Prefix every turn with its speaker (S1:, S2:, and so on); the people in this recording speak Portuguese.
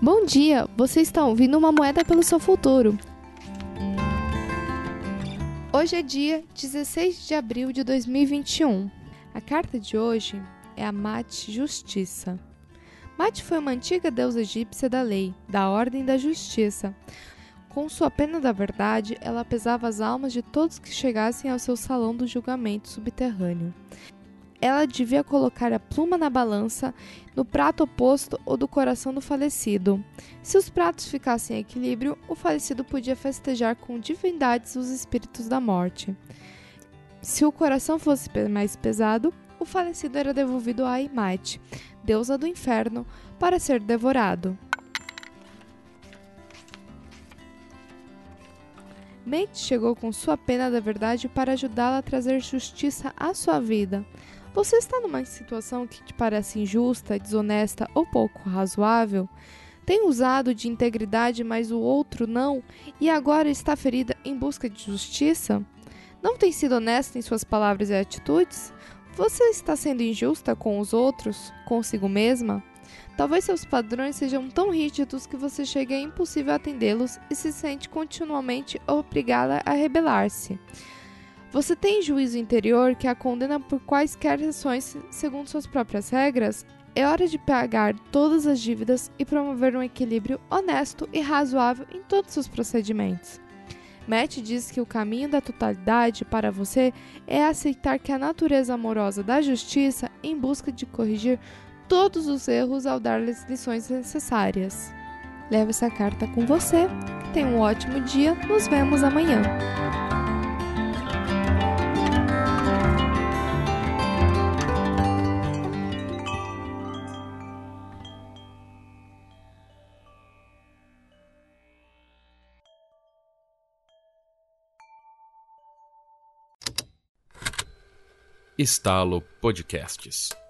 S1: Bom dia, você está ouvindo uma moeda pelo seu futuro. Hoje é dia 16 de abril de 2021. A carta de hoje é a Mate Justiça. Mate foi uma antiga deusa egípcia da lei, da ordem da justiça. Com sua pena da verdade, ela pesava as almas de todos que chegassem ao seu salão do julgamento subterrâneo ela devia colocar a pluma na balança, no prato oposto ou do coração do falecido. Se os pratos ficassem em equilíbrio, o falecido podia festejar com divindades os espíritos da morte. Se o coração fosse mais pesado, o falecido era devolvido a Imate, deusa do inferno, para ser devorado. Mate chegou com sua pena da verdade para ajudá-la a trazer justiça à sua vida. Você está numa situação que te parece injusta, desonesta ou pouco razoável? Tem usado de integridade, mas o outro não, e agora está ferida em busca de justiça? Não tem sido honesta em suas palavras e atitudes? Você está sendo injusta com os outros, consigo mesma? Talvez seus padrões sejam tão rígidos que você chegue a impossível atendê-los e se sente continuamente obrigada a rebelar-se. Você tem juízo interior que a condena por quaisquer ações segundo suas próprias regras? É hora de pagar todas as dívidas e promover um equilíbrio honesto e razoável em todos os procedimentos. Matt diz que o caminho da totalidade para você é aceitar que a natureza amorosa da justiça em busca de corrigir todos os erros ao dar-lhes lições necessárias. Leve essa carta com você. Tenha um ótimo dia. Nos vemos amanhã.
S2: Estalo Podcasts.